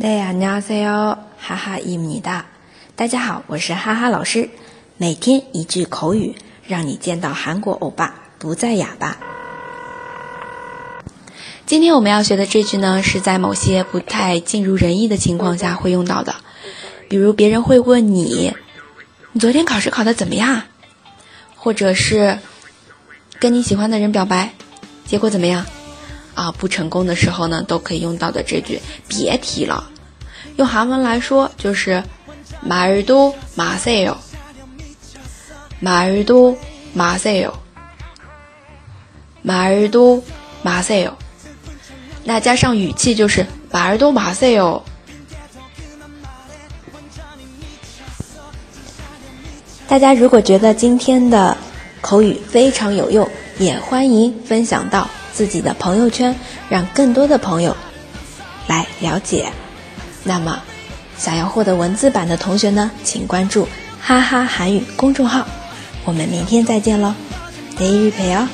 네안녕하세 요， 哈哈伊姆尼达，大家好，我是哈哈老师。每天一句口语，让你见到韩国欧巴不再哑巴。今天我们要学的这句呢，是在某些不太尽如人意的情况下会用到的，比如别人会问你：“你昨天考试考的怎么样？”或者是跟你喜欢的人表白，结果怎么样？啊，不成功的时候呢，都可以用到的这句，别提了。用韩文来说就是말도마세 요， 말도마세 요， 말도마세 요。 那加上语气就是말도마세 요。 大家如果觉得今天的口语非常有用，也欢迎分享到。 自己的朋友圈，让更多的朋友来了解。那么，想要获得文字版的同学呢，请关注“哈哈韩语”公众号。我们明天再见喽，得日陪哦。